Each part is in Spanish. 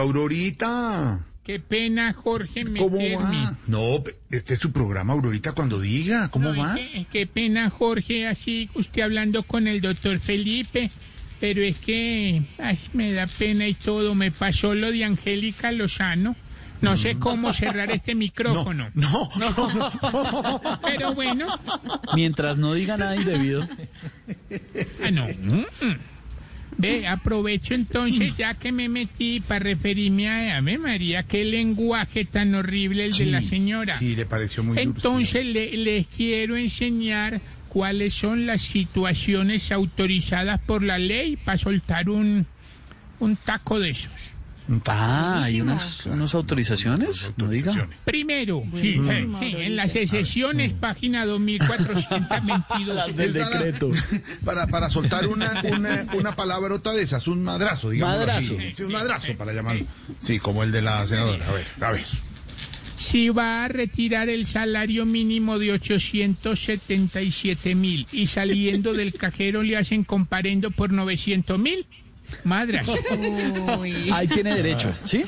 Aurorita, Qué pena, Jorge, ¿cómo meterme. va? No, este es su programa, Aurorita, cuando diga, ¿cómo No, va? es que- qué pena, Jorge, así usted hablando con el doctor Felipe. Pero es que ay, me da pena y todo. Me pasó lo de Angélica Lozano. No sé cómo cerrar este micrófono. Mm. No, no, Pero bueno, Mientras no diga nada indebido. ah, no. Ve, aprovecho entonces, ya que me metí para referirme a Ave María, qué lenguaje tan horrible el de la señora. Sí, le pareció muy duro. Entonces le- les quiero enseñar cuáles son las situaciones autorizadas por la ley para soltar un, un taco de esos. Ah, hay unas, unas autorizaciones, no diga. Primero, sí, eh, eh, en las excesiones, página 2422. Del Es para- decreto. Para, para soltar una, una, una palabrota de esas, un madrazo, digamos Madrazo. así. Sí, un madrazo para llamarlo. Sí, como el de la senadora. A ver, a ver. Si va a retirar el salario mínimo de 877 mil y saliendo del cajero le hacen comparendo por 900 mil, madras. Ahí tiene derecho, ¿sí?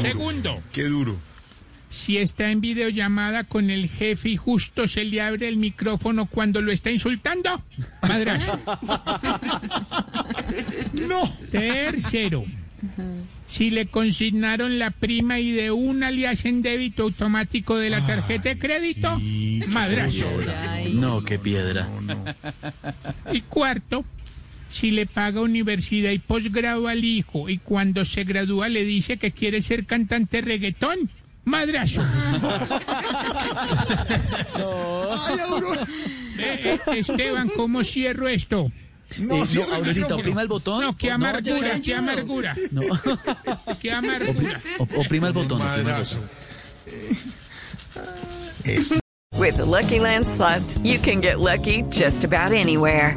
Segundo. Qué duro. Si está en videollamada con el jefe y justo se le abre el micrófono cuando lo está insultando, madrazo. No. Tercero. Si le consignaron la prima y de una le hacen débito automático de la tarjeta de crédito, madrazo. No, qué piedra. Y cuarto, si le paga universidad y posgrado al hijo y cuando se gradúa le dice que quiere ser cantante reggaetón, madrazo. Ay. Eh, eh, Esteban, ¿cómo cierro esto? No, Eh, no, Aurorita, oprima el botón. No, qué ya, amargura, ya. qué amargura, No. qué amargura. Op- Oprima el botón. Es- With the Lucky Land slots, you can get lucky just about anywhere.